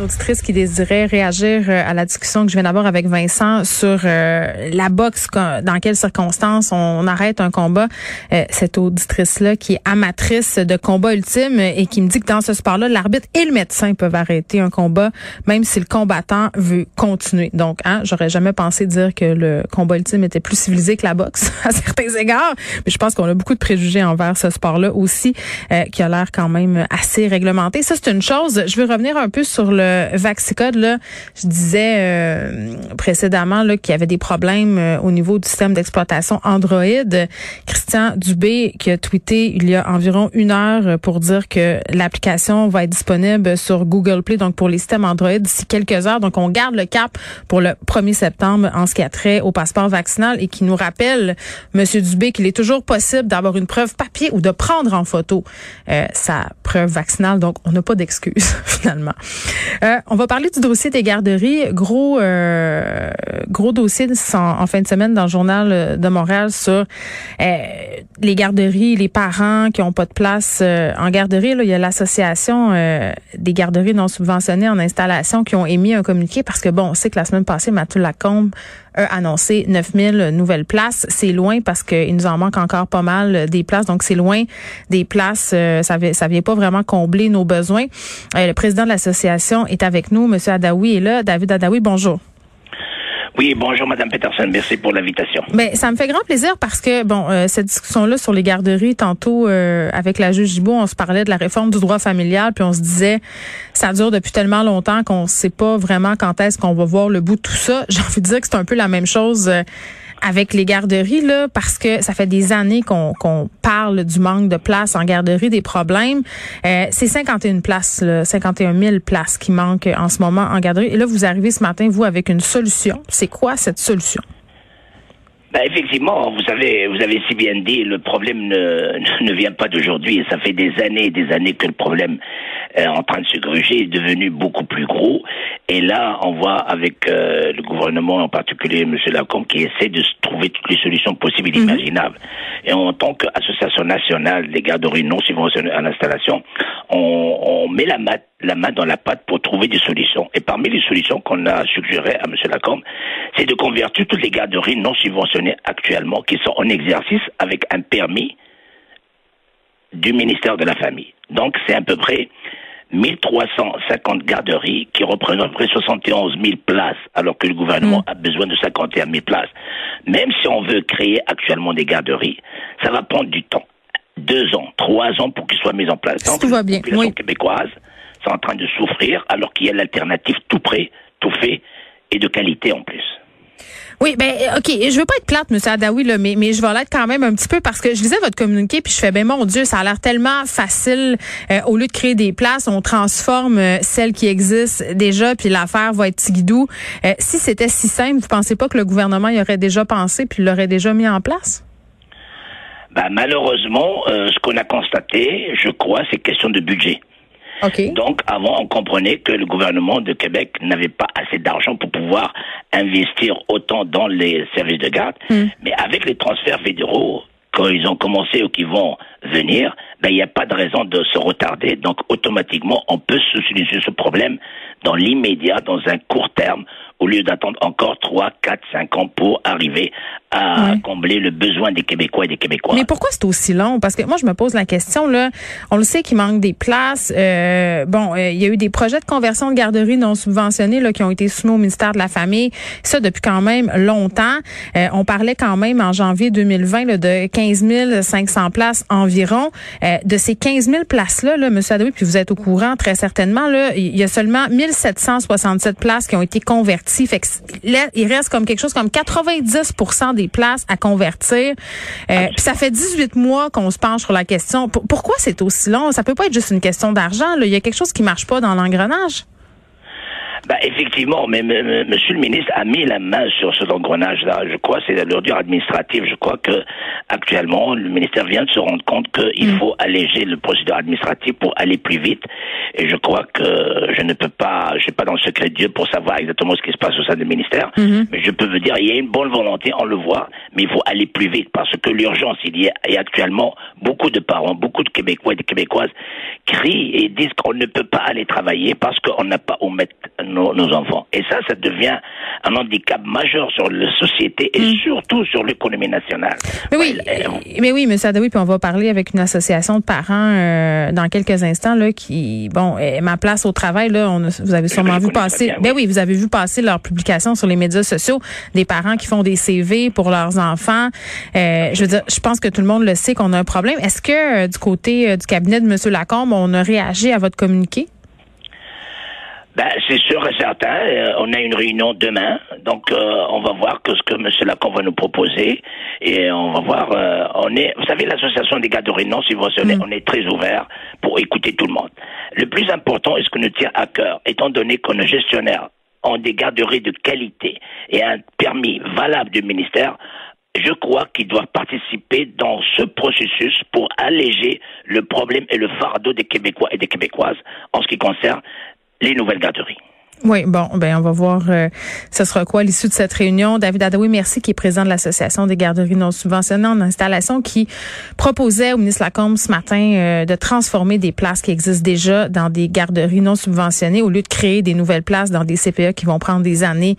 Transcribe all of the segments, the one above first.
Auditrice qui désirait réagir euh, à la discussion que je viens d'avoir avec Vincent sur euh, la boxe, dans quelles circonstances on, arrête un combat. Euh, cette auditrice-là qui est amatrice de combat ultime et qui me dit que dans ce sport-là, l'arbitre et le médecin peuvent arrêter un combat, même si le combattant veut continuer. Donc, hein, j'aurais jamais pensé dire que le combat ultime était plus civilisé que la boxe à certains égards, mais je pense qu'on a beaucoup de préjugés envers ce sport-là aussi, qui a l'air quand même assez réglementé. Ça, c'est une chose. Je veux revenir un peu sur le Vaxicode, là, je disais euh, précédemment là, qu'il y avait des problèmes euh, au niveau du système d'exploitation Android. Christian Dubé qui a tweeté il y a environ une heure pour dire que l'application va être disponible sur Google Play, donc pour les systèmes Android d'ici quelques heures. Donc on garde le cap pour le 1er septembre en ce qui a trait au passeport vaccinal et qui nous rappelle, Monsieur Dubé, qu'il est toujours possible d'avoir une preuve papier ou de prendre en photo euh, sa preuve vaccinale. Donc on n'a pas d'excuses finalement. Euh, on va parler du dossier des garderies. Gros, euh, gros dossier en, fin de semaine dans le journal de Montréal sur euh, les garderies, les parents qui ont pas de place en garderie. Là, il y a l'association des garderies non subventionnées en installation qui ont émis un communiqué parce que bon, on sait que la semaine passée, Mathieu Lacombe annoncé 9000 nouvelles places. C'est loin parce qu'il nous en manque encore pas mal des places. Donc, c'est loin des places. ça, ça vient pas vraiment combler nos besoins. le président de l'association est avec nous. Monsieur Adaoui est là. David Adaoui, bonjour. Oui, bonjour Madame Peterson, merci pour l'invitation. Ben, ça me fait grand plaisir parce que bon, euh, cette discussion-là sur les garderies, tantôt euh, avec la juge Gibault, on se parlait de la réforme du droit familial, puis on se disait ça dure depuis tellement longtemps qu'on sait pas vraiment quand est-ce qu'on va voir le bout de tout ça. J'ai envie de dire que c'est un peu la même chose. Euh, avec les garderies, là, parce que ça fait des années qu'on parle du manque de place en garderie, des problèmes. Euh, c'est 51 places, là, 51 000 places qui manquent en ce moment en garderie. Et là, vous arrivez ce matin, vous, avec une solution. C'est quoi cette solution? Ben effectivement, vous avez vous avez si bien dit, le problème ne, ne vient pas d'aujourd'hui. Ça fait des années et des années que le problème en train de se gruger, est devenu beaucoup plus gros. Et là, on voit avec euh, le gouvernement, en particulier M. Lacombe, qui essaie de trouver toutes les solutions possibles et mhm. imaginables. Et en tant qu'association nationale des garderies non subventionnées à l'installation, on, on met la main la main dans la pâte pour trouver des solutions. Et parmi les solutions qu'on a suggérées à M. Lacombe, c'est de convertir toutes les garderies non subventionnées actuellement qui sont en exercice avec un permis du ministère de la Famille. Donc c'est à peu près 1350 garderies qui représentent près 71 000 places, alors que le gouvernement mm. a besoin de 51 000 places. Même si on veut créer actuellement des garderies, ça va prendre du temps. Deux ans, trois ans pour qu'ils soient mis en place. Donc, tout va bien. oui. québécoise sont en train de souffrir alors qu'il y a l'alternative tout prêt, tout fait et de qualité en plus. Oui, ben OK, je veux pas être plate, M. Adaoui, là, mais, mais je vais l'être quand même un petit peu parce que je lisais votre communiqué puis je fais, ben mon Dieu, ça a l'air tellement facile. Euh, au lieu de créer des places, on transforme euh, celles qui existent déjà, puis l'affaire va être tigidou. Euh, si c'était si simple, vous pensez pas que le gouvernement y aurait déjà pensé puis l'aurait déjà mis en place? Ben, malheureusement, ce qu'on a constaté, je crois, c'est question de budget. Donc, avant, on comprenait que le gouvernement de Québec n'avait pas assez d'argent pour pouvoir investir autant dans les services de garde. Hmm. Mais avec les transferts fédéraux, quand ils ont commencé ou qui vont venir, ben, il n'y a pas de raison de se retarder. Donc, automatiquement, on peut solutionner ce problème dans l'immédiat, dans un court terme, au lieu d'attendre encore 3, 4, 5 ans pour arriver à combler le besoin des Québécois et des Québécois. Mais pourquoi c'est aussi long? Parce que moi, je me pose la question, là, on le sait qu'il manque des places. Euh, bon, euh, il y a eu des projets de conversion de garderies non subventionnés là, qui ont été soumis au ministère de la Famille, ça depuis quand même longtemps. Euh, on parlait quand même en janvier 2020 là, de 15 500 places environ. de ces 15 000 places-là, là, M. Adoui, puis vous êtes au courant très certainement, là, il y a seulement 1767 places qui ont été converties fait il reste comme quelque chose comme 90 des places à convertir. Euh, puis ça fait 18 mois qu'on se penche sur la question. pourquoi c'est aussi long? Ça peut pas être juste une question d'argent. Il y a quelque chose qui marche pas dans l'engrenage. Bah, effectivement, mais, Monsieur le ministre a mis la main sur ce engrenage-là. Je crois c'est l'ordure administrative. Je crois que actuellement le ministère vient de se rendre compte qu'il mm. faut alléger le procédure administratif pour aller plus vite. Et je crois que je ne peux pas, je suis pas dans le secret de Dieu pour savoir exactement ce qui se passe au sein du ministère, mm-hmm. mais je peux vous dire il y a une bonne volonté, on le voit, mais il faut aller plus vite parce que l'urgence il y a et actuellement beaucoup de parents, beaucoup de Québécois et de Québécoises crient et disent qu'on ne peut pas aller travailler parce qu'on n'a pas où mettre nos, enfants. Et ça, ça devient un handicap majeur sur la société et mm. surtout sur l'économie nationale. Mais oui, mais oui, M. Adawi, puis on va parler avec une association de parents euh, dans quelques instants là, qui, bon, ma place au travail là, on vous avez sûrement vu passer. Ben oui. vous avez vu passer leur publication sur les médias sociaux des parents qui font des CV pour leurs enfants. Euh, je veux dire, je pense que tout le monde le sait qu'on a un problème. Est-ce que euh, du côté du cabinet de M. Lacombe, on a réagi à votre communiqué? Ben, c'est sûr et certain. Euh, on a une réunion demain, donc euh, on va voir que ce que M. Lacombe va nous proposer et on va voir. Euh, on est, vous savez, l'association des gardes de réunion subventionnés, mm. on est très ouvert pour écouter tout le monde. Le plus important, est ce que nous tient à cœur, étant donné qu'on est gestionnaire ont des garderies de qualité et un permis valable du ministère, je crois qu'ils doivent participer dans ce processus pour alléger le problème et le fardeau des Québécois et des Québécoises en ce qui concerne les nouvelles garderies. Oui, bon, ben on va voir euh, ce sera quoi l'issue de cette réunion. David Adaoui, merci, qui est président de l'Association des garderies non subventionnées en installation, qui proposait au ministre Lacombe ce matin euh, de transformer des places qui existent déjà dans des garderies non subventionnées au lieu de créer des nouvelles places dans des CPE qui vont prendre des années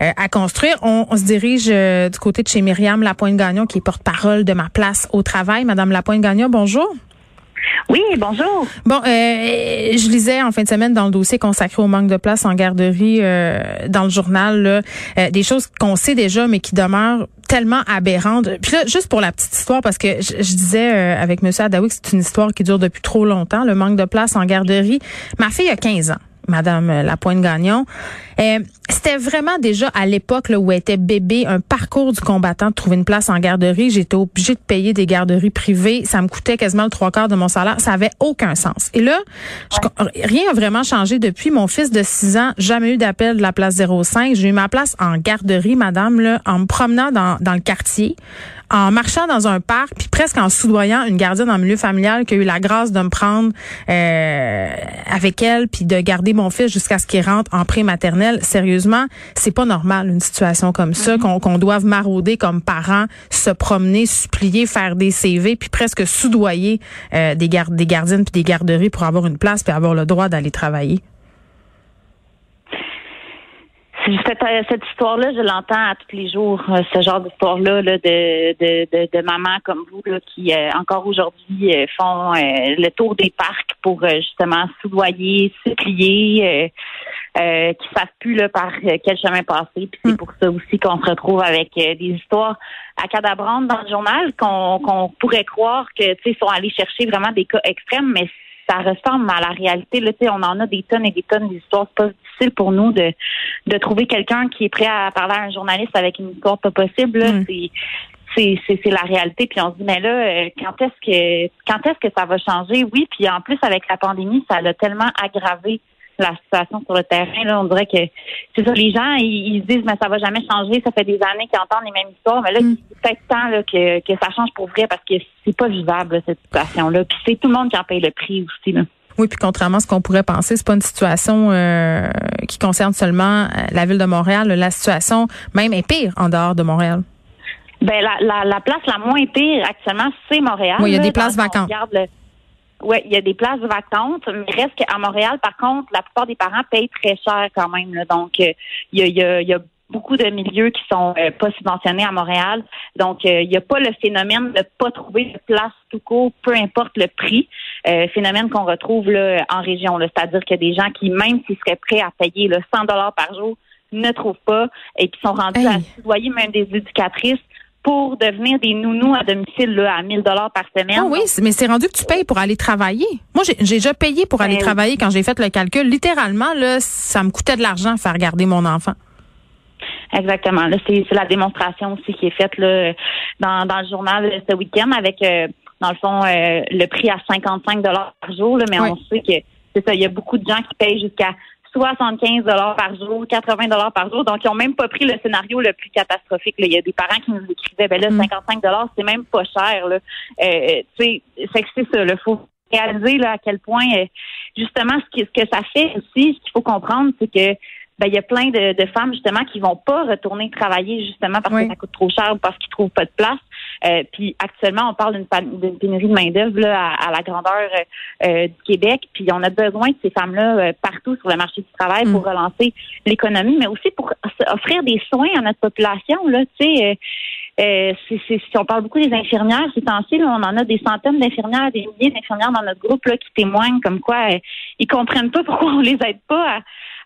euh, à construire. On, on se dirige du côté de chez Myriam Lapointe-Gagnon, qui est porte-parole de ma place au travail. Madame Lapointe-Gagnon, bonjour. Oui, bonjour. Bon, euh, je lisais en fin de semaine dans le dossier consacré au manque de place en garderie euh, dans le journal euh, des choses qu'on sait déjà mais qui demeurent tellement aberrantes. Puis là, juste pour la petite histoire, parce que je, disais avec M. Adawi que c'est une histoire qui dure depuis trop longtemps, le manque de place en garderie. Ma fille a 15 ans. Madame Lapointe-Gagnon. Euh, c'était vraiment déjà à l'époque où elle était bébé un parcours du combattant de trouver une place en garderie. J'étais obligée de payer des garderies privées. Ça me coûtait quasiment le trois quarts de mon salaire. Ça avait aucun sens. Et là, rien n'a vraiment changé depuis. Mon fils de 6 ans, jamais eu d'appel de la place 05. J'ai eu ma place en garderie, madame, là, en me promenant dans, dans le quartier en marchant dans un parc, puis presque en soudoyant une gardienne en milieu familial qui a eu la grâce de me prendre euh, avec elle, puis de garder mon fils jusqu'à ce qu'il rentre en pré-maternelle. Sérieusement, c'est pas normal une situation comme ça, mm-hmm. qu'on doive marauder comme parents, se promener, supplier, faire des CV, puis presque soudoyer euh, des, gardes, des gardiennes puis des garderies pour avoir une place puis avoir le droit d'aller travailler. Cette, euh, cette histoire-là, je l'entends à tous les jours, euh, ce genre d'histoire-là de, de, de, de mamans comme vous là, qui, euh, encore aujourd'hui, font le tour des parcs pour justement soudoyer, supplier, euh, qui savent plus là, par quel chemin passer. Puis c'est mm. pour ça aussi qu'on se retrouve avec des histoires à cadabrantes dans le journal qu'on qu'on pourrait croire que tu sais sont allés chercher vraiment des cas extrêmes, mais ça ressemble à la réalité. Là, on en a des tonnes et des tonnes d'histoires. C'est pas difficile pour nous de, de trouver quelqu'un qui est prêt à parler à un journaliste avec une histoire pas possible. C'est c'est la réalité. Puis on se dit, mais là, euh, quand est-ce que quand est-ce que ça va changer? Oui, puis en plus, avec la pandémie, ça l'a tellement aggravé la situation sur le terrain. Là, on dirait que c'est ça, les gens, ils, se disent mais ça va jamais changer, ça fait des années qu'ils entendent les mêmes histoires, mais là, mm. c'est peut-être temps là, que, que ça change pour vrai parce que c'est pas vivable cette situation-là. Puis c'est tout le monde qui en paye le prix aussi. Là. Oui, puis contrairement à ce qu'on pourrait penser, c'est pas une situation euh, qui concerne seulement euh, la ville de Montréal. La situation même est pire en dehors de Montréal. Ben la, la, place la moins pire actuellement, c'est Montréal. Oui, il y a des places vacantes. Oui, il y a des places vacantes, mais reste qu'à Montréal, par contre, la plupart des parents payent très cher quand même. Donc, euh, il y, a, y, y, a, beaucoup de milieux qui sont euh, pas subventionnés à Montréal. Donc, euh, il n'y a pas le phénomène de pas trouver de place tout court, peu importe le prix. phénomène qu'on retrouve là, en région. C'est-à-dire qu'il y a des gens qui, même s'ils seraient prêts à payer le 100 dollars par jour, ne trouvent pas et qui sont rendus à citoyer même des éducatrices pour devenir des nounous à domicile là, à 1000 dollars par semaine. Ah oui, mais c'est rendu que tu payes pour aller travailler. Moi, j'ai déjà payé pour aller ben travailler quand j'ai fait le calcul. Littéralement, là, ça me coûtait de l'argent faire garder mon enfant. Exactement. Là, c'est la démonstration aussi qui est faite là, dans, dans le journal ce week-end avec, euh, dans le fond, euh, le prix à 55 dollars par jour. Là, mais on sait que c'est ça. Il y a beaucoup de gens qui payent jusqu'à 75 dollars par jour, 80 dollars par jour. Donc, ils ont même pas pris le scénario le plus catastrophique. Il y a des parents qui nous écrivaient, ben là, 55 mm. dollars, c'est même pas cher. Là. Euh, c'est c'est ça. Il faut réaliser là, à quel point, euh, justement, ce, qui, ce que ça fait aussi, ce qu'il faut comprendre, c'est que ben, il y a plein de, de, femmes justement qui vont pas retourner travailler justement parce que ça coûte trop cher ou parce qu'ils trouvent pas de place. Euh, puis actuellement, on parle d'une pénurie de main d'œuvre à, à, la grandeur euh, du Québec. Puis on a besoin de ces femmes-là euh, partout sur le marché du travail pour mm. relancer l'économie, mais aussi pour offrir des soins à notre population. Là, tu sais. Euh, si on parle beaucoup des infirmières, c'est temps-ci, on en a des centaines d'infirmières, des milliers d'infirmières dans notre groupe là, qui témoignent comme quoi euh, ils comprennent pas pourquoi on les aide pas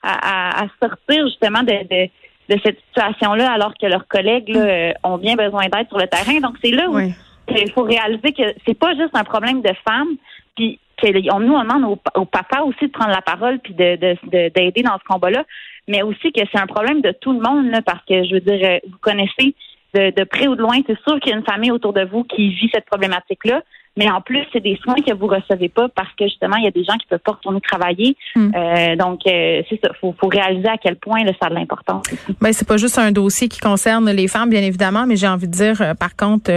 à, à, sortir justement de, de, de cette situation-là alors que leurs collègues là, euh, ont bien besoin d'aide sur le terrain. Donc c'est là où il faut réaliser que c'est pas juste un problème de femmes, puis on, nous on demande aux, papas aussi de prendre la parole puis de d'aider de, dans ce combat-là, mais aussi que c'est un problème de tout le monde là, parce que je veux dire, vous connaissez de, de près ou de loin, c'est sûr qu'il y a une famille autour de vous qui vit cette problématique-là. Mais en plus, c'est des soins que vous recevez pas parce que justement, il y a des gens qui peuvent pas retourner travailler. Hmm. Euh, donc, euh, c'est ça. Faut, faut réaliser à quel point là, ça a de l'importance. Ben c'est pas juste un dossier qui concerne les femmes, bien évidemment, mais j'ai envie de dire, euh, par contre,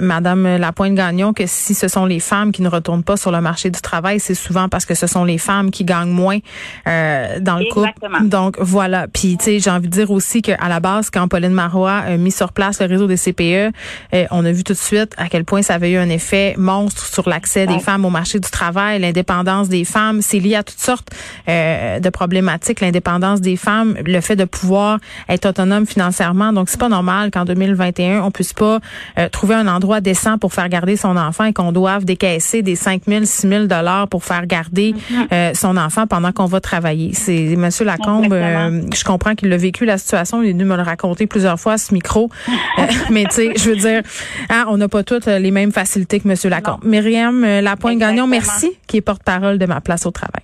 Madame Lapointe Gagnon, que si ce sont les femmes qui ne retournent pas sur le marché du travail, c'est souvent parce que ce sont les femmes qui gagnent moins dans le Exactement. couple. Donc voilà. Puis tu sais, j'ai envie de dire aussi qu'à la base, quand Pauline Marois a mis sur place le réseau des CPE, on a vu tout de suite à quel point ça avait eu un effet sur l'accès des femmes au marché du travail, l'indépendance des femmes. C'est lié à toutes sortes euh, de problématiques. L'indépendance des femmes, le fait de pouvoir être autonome financièrement. Donc, c'est pas normal qu'en 2021, on puisse pas euh, trouver un endroit décent pour faire garder son enfant et qu'on doive décaisser des 5 000, 6 000 dollars pour faire garder mm-hmm. euh, son enfant pendant qu'on va travailler. C'est Monsieur Lacombe, je comprends qu'il a vécu la situation. Il est venu me le raconter plusieurs fois à ce micro. mais tu sais, je veux dire, hein, on n'a pas toutes les mêmes facilités que Monsieur Lacombe. Myriam euh, Lapointe-Gagnon, merci, qui est porte-parole de ma place au travail.